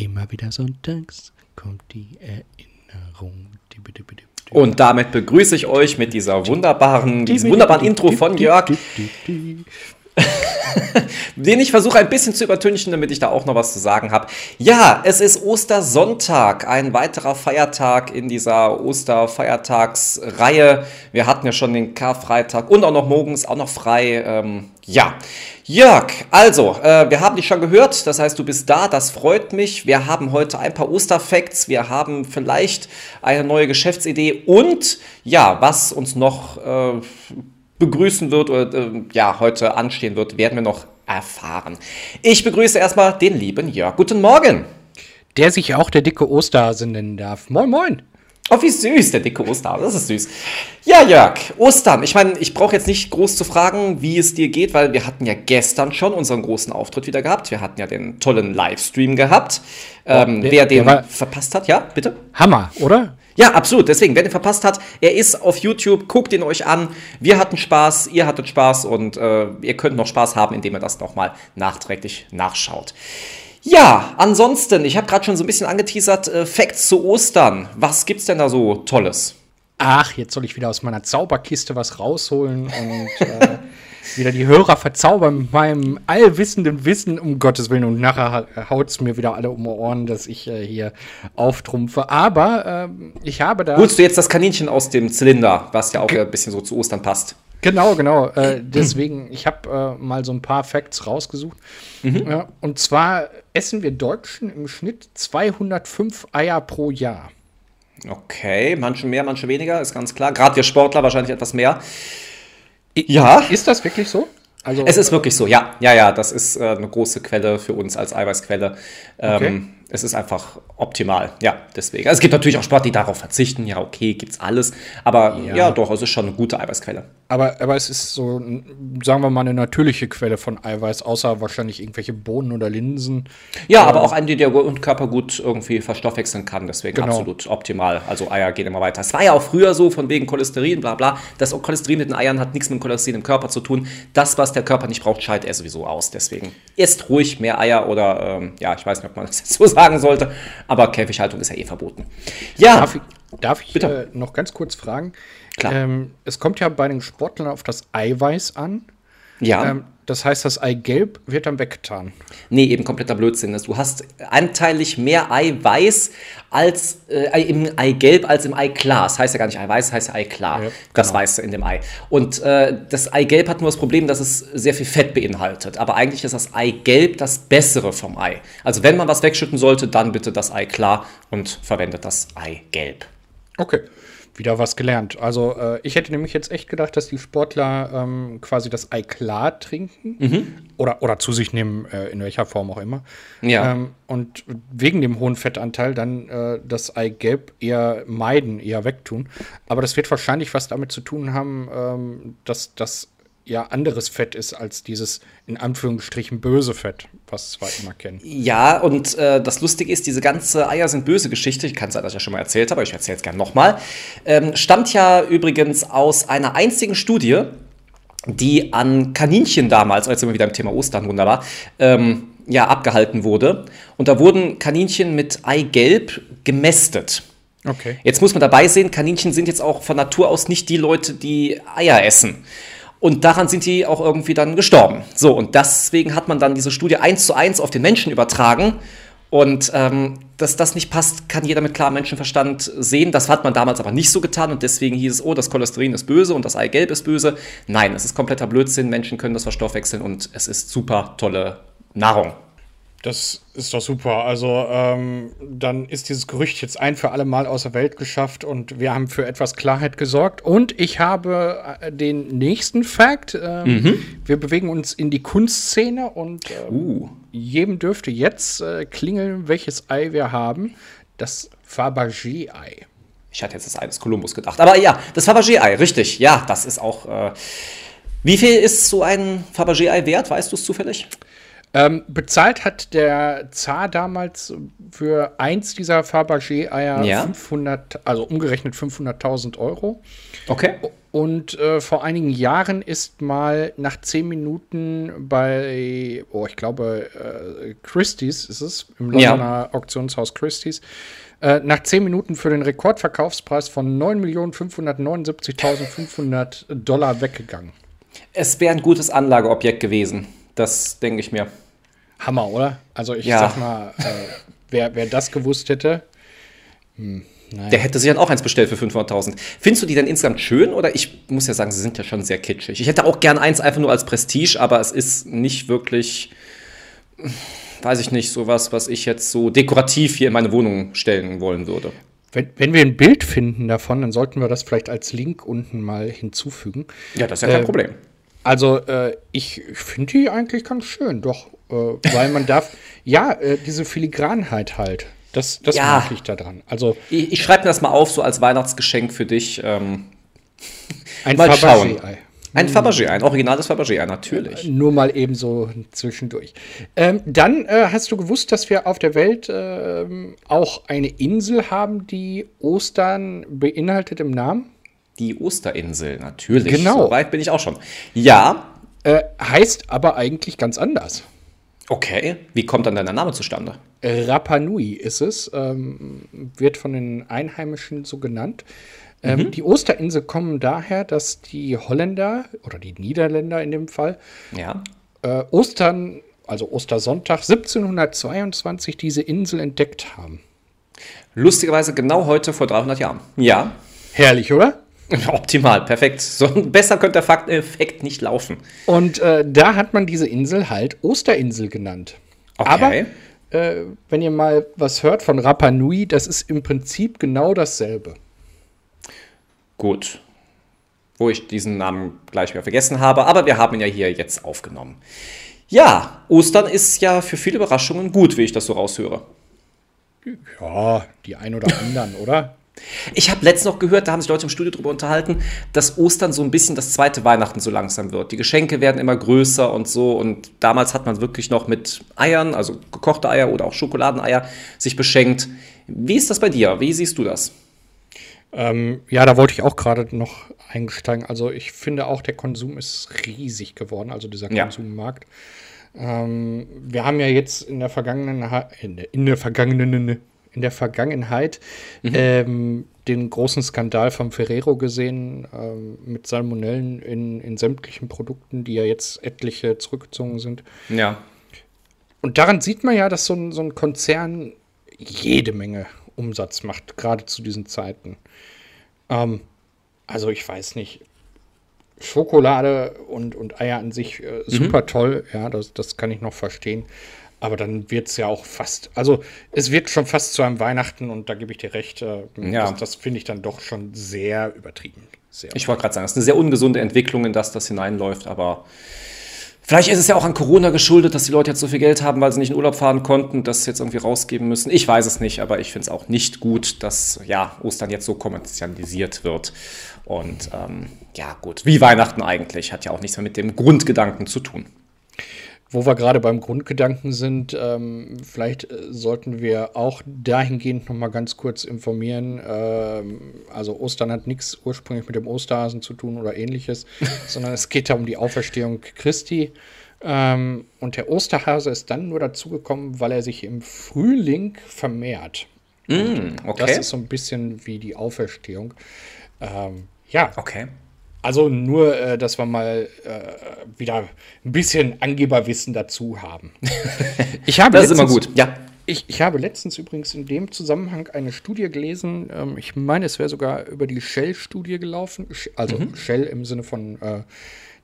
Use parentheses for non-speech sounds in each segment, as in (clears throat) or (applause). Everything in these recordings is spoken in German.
Immer wieder sonntags kommt die Erinnerung. Und damit begrüße ich euch mit dieser wunderbaren, diesem wunderbaren Intro von Jörg. (laughs) den ich versuche ein bisschen zu übertünchen, damit ich da auch noch was zu sagen habe. Ja, es ist Ostersonntag, ein weiterer Feiertag in dieser Osterfeiertagsreihe. Wir hatten ja schon den Karfreitag und auch noch morgens auch noch frei. Ähm, ja, Jörg, also, äh, wir haben dich schon gehört, das heißt, du bist da, das freut mich. Wir haben heute ein paar Osterfacts, wir haben vielleicht eine neue Geschäftsidee und ja, was uns noch äh, begrüßen wird oder äh, ja, heute anstehen wird, werden wir noch erfahren. Ich begrüße erstmal den lieben Jörg. Guten Morgen. Der sich auch der dicke Osterhase nennen darf. Moin, moin. Oh, wie süß, der dicke Osterhase. Das ist süß. Ja, Jörg, Ostern. Ich meine, ich brauche jetzt nicht groß zu fragen, wie es dir geht, weil wir hatten ja gestern schon unseren großen Auftritt wieder gehabt. Wir hatten ja den tollen Livestream gehabt. Ähm, der, wer den verpasst hat, ja, bitte? Hammer, oder? Ja, absolut. Deswegen, wer den verpasst hat, er ist auf YouTube, guckt ihn euch an. Wir hatten Spaß, ihr hattet Spaß und äh, ihr könnt noch Spaß haben, indem ihr das nochmal nachträglich nachschaut. Ja, ansonsten, ich habe gerade schon so ein bisschen angeteasert, äh, Facts zu Ostern. Was gibt's denn da so Tolles? Ach, jetzt soll ich wieder aus meiner Zauberkiste was rausholen und äh, (laughs) wieder die Hörer verzaubern mit meinem allwissenden Wissen, um Gottes Willen. Und nachher haut es mir wieder alle um die Ohren, dass ich äh, hier auftrumpfe. Aber äh, ich habe da. Holst du jetzt das Kaninchen aus dem Zylinder, was ja auch ein bisschen so zu Ostern passt? Genau, genau. Äh, deswegen, ich habe äh, mal so ein paar Facts rausgesucht. Mhm. Ja, und zwar essen wir Deutschen im Schnitt 205 Eier pro Jahr. Okay, manche mehr, manche weniger, ist ganz klar. Gerade wir Sportler wahrscheinlich etwas mehr. Ja. Ist das wirklich so? Also, es ist wirklich so, ja. Ja, ja, das ist äh, eine große Quelle für uns als Eiweißquelle. Ähm, okay es ist einfach optimal. Ja, deswegen. Also es gibt natürlich auch Sport, die darauf verzichten. Ja, okay, gibt's alles. Aber ja, ja doch, es ist schon eine gute Eiweißquelle. Aber, aber es ist so, sagen wir mal, eine natürliche Quelle von Eiweiß, außer wahrscheinlich irgendwelche Bohnen oder Linsen. Ja, äh, aber auch eine, die der Körper gut irgendwie verstoffwechseln kann. Deswegen genau. absolut optimal. Also Eier gehen immer weiter. Es war ja auch früher so, von wegen Cholesterin, bla bla. Das Cholesterin in den Eiern hat nichts mit Cholesterin im Körper zu tun. Das, was der Körper nicht braucht, scheidet er sowieso aus. Deswegen isst ruhig mehr Eier oder, ähm, ja, ich weiß nicht, ob man (laughs) das jetzt so sagt sagen sollte. Aber Käfighaltung ist ja eh verboten. Ja. Darf ich, darf ich bitte äh, noch ganz kurz fragen? Klar. Ähm, es kommt ja bei den Sportlern auf das Eiweiß an. Ja. Ähm, das heißt, das Eigelb wird dann weggetan. Nee, eben kompletter Blödsinn. Du hast anteilig mehr Eiweiß als äh, im Eigelb als im Eiklar. Das heißt ja gar nicht Eiweiß, das heißt ja Eiklar. Ja, das genau. Weiße in dem Ei. Und äh, das Eigelb hat nur das Problem, dass es sehr viel Fett beinhaltet. Aber eigentlich ist das Eigelb das Bessere vom Ei. Also wenn man was wegschütten sollte, dann bitte das Eiklar und verwendet das Eigelb. Okay wieder was gelernt. Also äh, ich hätte nämlich jetzt echt gedacht, dass die Sportler ähm, quasi das Ei klar trinken mhm. oder, oder zu sich nehmen, äh, in welcher Form auch immer. Ja. Ähm, und wegen dem hohen Fettanteil dann äh, das Eigelb eher meiden, eher wegtun. Aber das wird wahrscheinlich was damit zu tun haben, ähm, dass das ja anderes Fett ist als dieses in Anführungsstrichen böse Fett, was wir immer kennen. Ja, und äh, das Lustige ist, diese ganze Eier sind böse Geschichte, ich kann es ja schon mal erzählt aber ich erzähle es gerne nochmal, ähm, stammt ja übrigens aus einer einzigen Studie, die an Kaninchen damals, als wir wieder im Thema Ostern wunderbar, ähm, ja, abgehalten wurde. Und da wurden Kaninchen mit Eigelb gemästet. Okay. Jetzt muss man dabei sehen, Kaninchen sind jetzt auch von Natur aus nicht die Leute, die Eier essen. Und daran sind die auch irgendwie dann gestorben. So, und deswegen hat man dann diese Studie eins zu eins auf den Menschen übertragen. Und ähm, dass das nicht passt, kann jeder mit klarem Menschenverstand sehen. Das hat man damals aber nicht so getan und deswegen hieß es, oh, das Cholesterin ist böse und das Eigelb ist böse. Nein, es ist kompletter Blödsinn. Menschen können das verstoffwechseln und es ist super tolle Nahrung. Das ist doch super. Also ähm, dann ist dieses Gerücht jetzt ein für alle Mal aus der Welt geschafft und wir haben für etwas Klarheit gesorgt. Und ich habe äh, den nächsten Fakt. Ähm, mhm. Wir bewegen uns in die Kunstszene und ähm, uh. jedem dürfte jetzt äh, klingeln, welches Ei wir haben. Das Fabergé-Ei. Ich hatte jetzt das Ei des Kolumbus gedacht. Aber ja, das Fabergé-Ei, richtig. Ja, das ist auch. Äh wie viel ist so ein Fabergé-Ei wert? Weißt du es zufällig? Ähm, bezahlt hat der Zar damals für eins dieser Fabergé-Eier ja. 500, also umgerechnet 500.000 Euro. Okay. Und äh, vor einigen Jahren ist mal nach zehn Minuten bei, oh, ich glaube, äh, Christie's ist es, im Londoner ja. Auktionshaus Christie's, äh, nach zehn Minuten für den Rekordverkaufspreis von 9.579.500 Dollar weggegangen. Es wäre ein gutes Anlageobjekt gewesen. Das denke ich mir. Hammer, oder? Also ich ja. sag mal, äh, wer, wer das gewusst hätte, hm, der hätte sich dann auch eins bestellt für 500.000. Findest du die denn insgesamt schön oder ich muss ja sagen, sie sind ja schon sehr kitschig. Ich hätte auch gern eins einfach nur als Prestige, aber es ist nicht wirklich, weiß ich nicht, sowas, was ich jetzt so dekorativ hier in meine Wohnung stellen wollen würde. Wenn, wenn wir ein Bild finden davon, dann sollten wir das vielleicht als Link unten mal hinzufügen. Ja, das ist ja kein äh, Problem. Also, äh, ich finde die eigentlich ganz schön, doch. Äh, weil man darf, (laughs) ja, äh, diese Filigranheit halt. Das, das ja. mag ich da dran. Also, ich, ich schreibe mir das mal auf, so als Weihnachtsgeschenk für dich. Ähm, (laughs) ein mal schauen. Ein. Fabergé, ein originales Fabergé, natürlich. Nur mal eben so zwischendurch. Ähm, dann äh, hast du gewusst, dass wir auf der Welt äh, auch eine Insel haben, die Ostern beinhaltet im Namen? Die Osterinsel, natürlich. Genau. So weit bin ich auch schon. Ja. Äh, heißt aber eigentlich ganz anders. Okay. Wie kommt dann dein Name zustande? Rapa Nui ist es, ähm, wird von den Einheimischen so genannt. Ähm, mhm. Die Osterinsel kommen daher, dass die Holländer oder die Niederländer in dem Fall ja. äh, Ostern, also Ostersonntag 1722 diese Insel entdeckt haben. Lustigerweise genau heute vor 300 Jahren. Ja. Herrlich, oder? (laughs) Optimal, perfekt. So, besser könnte der Fakt Effekt nicht laufen. Und äh, da hat man diese Insel halt Osterinsel genannt. Okay. Aber äh, wenn ihr mal was hört von Rapa Nui, das ist im Prinzip genau dasselbe. Gut. Wo ich diesen Namen gleich wieder vergessen habe, aber wir haben ihn ja hier jetzt aufgenommen. Ja, Ostern ist ja für viele Überraschungen gut, wie ich das so raushöre. Ja, die ein oder anderen, (laughs) oder? Ich habe letztens noch gehört, da haben sich Leute im Studio darüber unterhalten, dass Ostern so ein bisschen das zweite Weihnachten so langsam wird. Die Geschenke werden immer größer und so. Und damals hat man wirklich noch mit Eiern, also gekochte Eier oder auch Schokoladeneier, sich beschenkt. Wie ist das bei dir? Wie siehst du das? Ähm, ja, da wollte ich auch gerade noch eingesteigen. Also ich finde auch, der Konsum ist riesig geworden, also dieser Konsummarkt. Ja. Ähm, wir haben ja jetzt in der vergangenen, in der, in der vergangenen in der Vergangenheit mhm. ähm, den großen Skandal von Ferrero gesehen ähm, mit Salmonellen in, in sämtlichen Produkten, die ja jetzt etliche zurückgezogen sind. Ja. Und daran sieht man ja, dass so ein, so ein Konzern jede Menge Umsatz macht, gerade zu diesen Zeiten. Ähm, also ich weiß nicht. Schokolade und, und Eier an sich äh, super mhm. toll, ja, das, das kann ich noch verstehen. Aber dann wird es ja auch fast, also es wird schon fast zu einem Weihnachten und da gebe ich dir recht. Äh, ja. Das, das finde ich dann doch schon sehr übertrieben. Sehr ich wollte gerade sagen, es ist eine sehr ungesunde Entwicklung, in das das hineinläuft, aber vielleicht ist es ja auch an Corona geschuldet, dass die Leute jetzt so viel Geld haben, weil sie nicht in Urlaub fahren konnten, das jetzt irgendwie rausgeben müssen. Ich weiß es nicht, aber ich finde es auch nicht gut, dass ja, Ostern jetzt so kommerzialisiert wird. Und ähm, ja, gut, wie Weihnachten eigentlich, hat ja auch nichts mehr mit dem Grundgedanken zu tun. Wo wir gerade beim Grundgedanken sind, ähm, vielleicht äh, sollten wir auch dahingehend noch mal ganz kurz informieren. Ähm, also Ostern hat nichts ursprünglich mit dem Osterhasen zu tun oder ähnliches, (laughs) sondern es geht da um die Auferstehung Christi. Ähm, und der Osterhase ist dann nur dazugekommen, weil er sich im Frühling vermehrt. Mm, okay. Das ist so ein bisschen wie die Auferstehung. Ähm, ja. Okay. Also nur, äh, dass wir mal äh, wieder ein bisschen Angeberwissen dazu haben. (laughs) ich habe das ist immer gut, ja. Ich, ich, habe letztens übrigens in dem Zusammenhang eine Studie gelesen. Ähm, ich meine, es wäre sogar über die Shell-Studie gelaufen. Also mhm. Shell im Sinne von äh,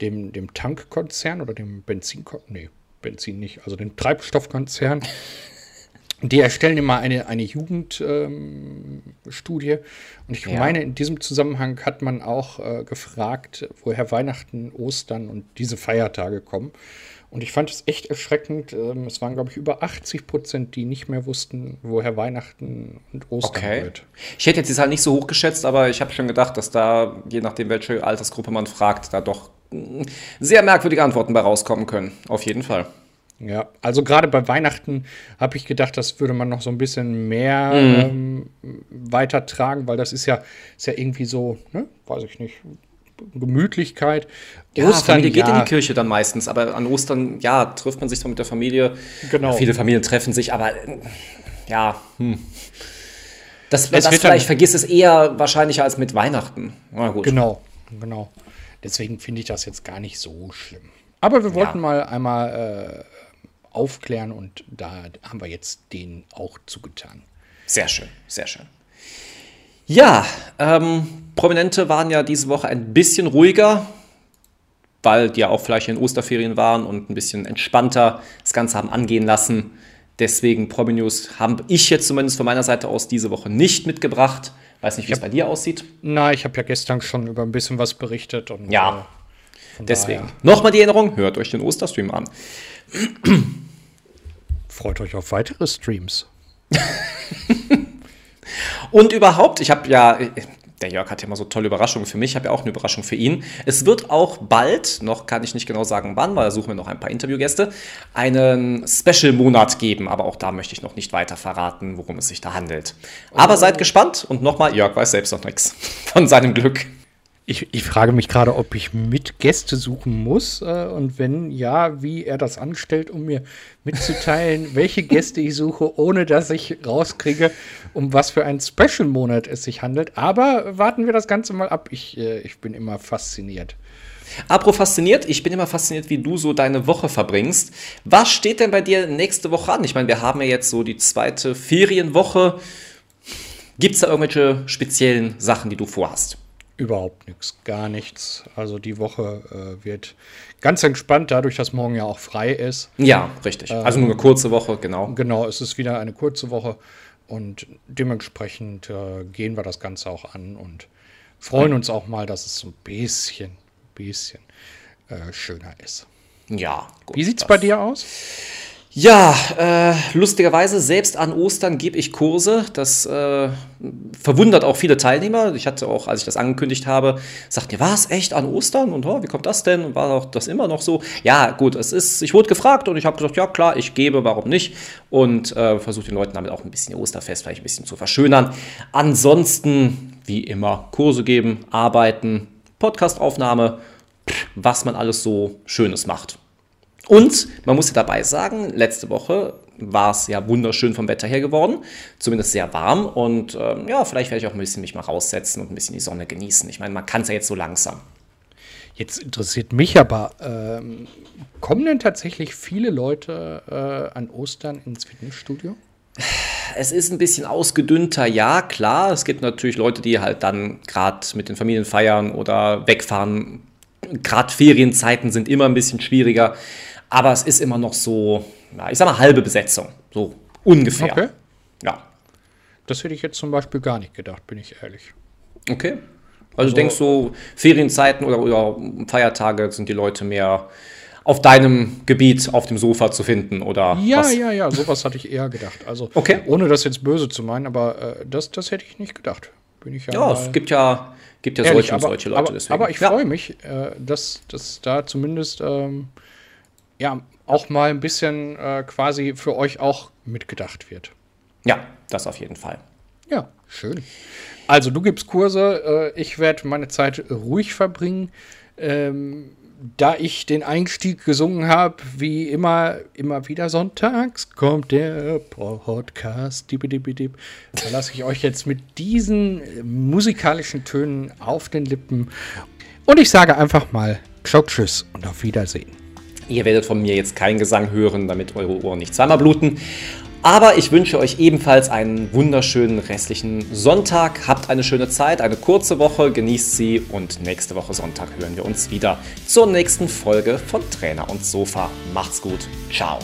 dem, dem Tankkonzern oder dem Benzinkonzern. Nee, Benzin nicht, also dem Treibstoffkonzern. Die erstellen immer eine, eine Jugendstudie. Ähm, und ich ja. meine, in diesem Zusammenhang hat man auch äh, gefragt, woher Weihnachten, Ostern und diese Feiertage kommen. Und ich fand es echt erschreckend. Ähm, es waren, glaube ich, über 80 Prozent, die nicht mehr wussten, woher Weihnachten und Ostern okay. wird. Ich hätte jetzt die Zahl nicht so hoch geschätzt, aber ich habe schon gedacht, dass da, je nachdem, welche Altersgruppe man fragt, da doch mm, sehr merkwürdige Antworten bei rauskommen können. Auf jeden Fall. Ja, also gerade bei Weihnachten habe ich gedacht, das würde man noch so ein bisschen mehr mhm. ähm, weitertragen, weil das ist ja, ist ja irgendwie so, ne, weiß ich nicht, Gemütlichkeit. Ja, Ostern, Familie geht ja. in die Kirche dann meistens, aber an Ostern, ja, trifft man sich dann mit der Familie. Genau. Viele Familien treffen sich, aber ja, hm. Das, das vielleicht vergisst es eher wahrscheinlicher als mit Weihnachten. Na gut. Genau, genau. Deswegen finde ich das jetzt gar nicht so schlimm. Aber wir wollten ja. mal einmal äh, aufklären und da haben wir jetzt den auch zugetan. Sehr schön, sehr schön. Ja, ähm, Prominente waren ja diese Woche ein bisschen ruhiger, weil die ja auch vielleicht in Osterferien waren und ein bisschen entspannter das Ganze haben angehen lassen. Deswegen Promi-News habe ich jetzt zumindest von meiner Seite aus diese Woche nicht mitgebracht. Weiß nicht, wie es bei dir aussieht. Na, ich habe ja gestern schon über ein bisschen was berichtet. Und, ja, äh, deswegen. Nochmal die Erinnerung, hört euch den Osterstream an. (clears throat) Freut euch auf weitere Streams. (laughs) und überhaupt, ich habe ja, der Jörg hat ja immer so tolle Überraschungen für mich, ich habe ja auch eine Überraschung für ihn. Es wird auch bald, noch kann ich nicht genau sagen wann, weil da suchen wir noch ein paar Interviewgäste, einen Special-Monat geben, aber auch da möchte ich noch nicht weiter verraten, worum es sich da handelt. Aber seid gespannt und nochmal, Jörg weiß selbst noch nichts von seinem Glück. Ich, ich, frage mich gerade, ob ich mit Gäste suchen muss äh, und wenn ja, wie er das anstellt, um mir mitzuteilen, (laughs) welche Gäste ich suche, ohne dass ich rauskriege, um was für einen Special-Monat es sich handelt. Aber warten wir das Ganze mal ab. Ich, äh, ich bin immer fasziniert. Apro fasziniert, ich bin immer fasziniert, wie du so deine Woche verbringst. Was steht denn bei dir nächste Woche an? Ich meine, wir haben ja jetzt so die zweite Ferienwoche. Gibt es da irgendwelche speziellen Sachen, die du vorhast? Überhaupt nichts, gar nichts. Also die Woche äh, wird ganz entspannt, dadurch, dass morgen ja auch frei ist. Ja, richtig. Also nur eine ähm, kurze Woche, genau. Genau, es ist wieder eine kurze Woche und dementsprechend äh, gehen wir das Ganze auch an und freuen uns auch mal, dass es so ein bisschen, bisschen äh, schöner ist. Ja, gut. Wie sieht es bei dir aus? Ja, äh, lustigerweise, selbst an Ostern gebe ich Kurse. Das äh, verwundert auch viele Teilnehmer. Ich hatte auch, als ich das angekündigt habe, sagten, ja, was, echt an Ostern? Und oh, wie kommt das denn? Und war auch das immer noch so? Ja, gut, es ist, ich wurde gefragt und ich habe gesagt, ja klar, ich gebe, warum nicht? Und äh, versuche den Leuten damit auch ein bisschen Osterfest vielleicht ein bisschen zu verschönern. Ansonsten, wie immer, Kurse geben, arbeiten, Podcastaufnahme, was man alles so Schönes macht. Und man muss ja dabei sagen, letzte Woche war es ja wunderschön vom Wetter her geworden, zumindest sehr warm. Und ähm, ja, vielleicht werde ich auch ein bisschen mich mal raussetzen und ein bisschen die Sonne genießen. Ich meine, man kann es ja jetzt so langsam. Jetzt interessiert mich aber, ähm, kommen denn tatsächlich viele Leute äh, an Ostern ins Fitnessstudio? Es ist ein bisschen ausgedünnter, ja, klar. Es gibt natürlich Leute, die halt dann gerade mit den Familien feiern oder wegfahren. Gerade Ferienzeiten sind immer ein bisschen schwieriger. Aber es ist immer noch so, na, ich sag mal, halbe Besetzung. So ungefähr. Okay. Ja. Das hätte ich jetzt zum Beispiel gar nicht gedacht, bin ich ehrlich. Okay. Also, also du denkst so, Ferienzeiten oder, oder Feiertage sind die Leute mehr auf deinem Gebiet auf dem Sofa zu finden oder ja was? ja ja sowas hatte ich eher gedacht also okay. ohne das jetzt böse zu meinen aber äh, das das hätte ich nicht gedacht bin ich ja ja es gibt ja gibt ja ehrlich, solche aber, solche Leute aber, deswegen. aber ich ja. freue mich äh, dass dass da zumindest ähm, ja, auch mal ein bisschen äh, quasi für euch auch mitgedacht wird. Ja, das auf jeden Fall. Ja, schön. Also du gibst Kurse, äh, ich werde meine Zeit ruhig verbringen. Ähm, da ich den Einstieg gesungen habe, wie immer, immer wieder sonntags kommt der Podcast. Dip, dip, dip. Da lasse ich euch jetzt mit diesen musikalischen Tönen auf den Lippen. Und ich sage einfach mal Ciao, Tschüss und auf Wiedersehen. Ihr werdet von mir jetzt keinen Gesang hören, damit eure Ohren nicht zweimal bluten. Aber ich wünsche euch ebenfalls einen wunderschönen restlichen Sonntag. Habt eine schöne Zeit, eine kurze Woche, genießt sie und nächste Woche Sonntag hören wir uns wieder zur nächsten Folge von Trainer und Sofa. Macht's gut. Ciao.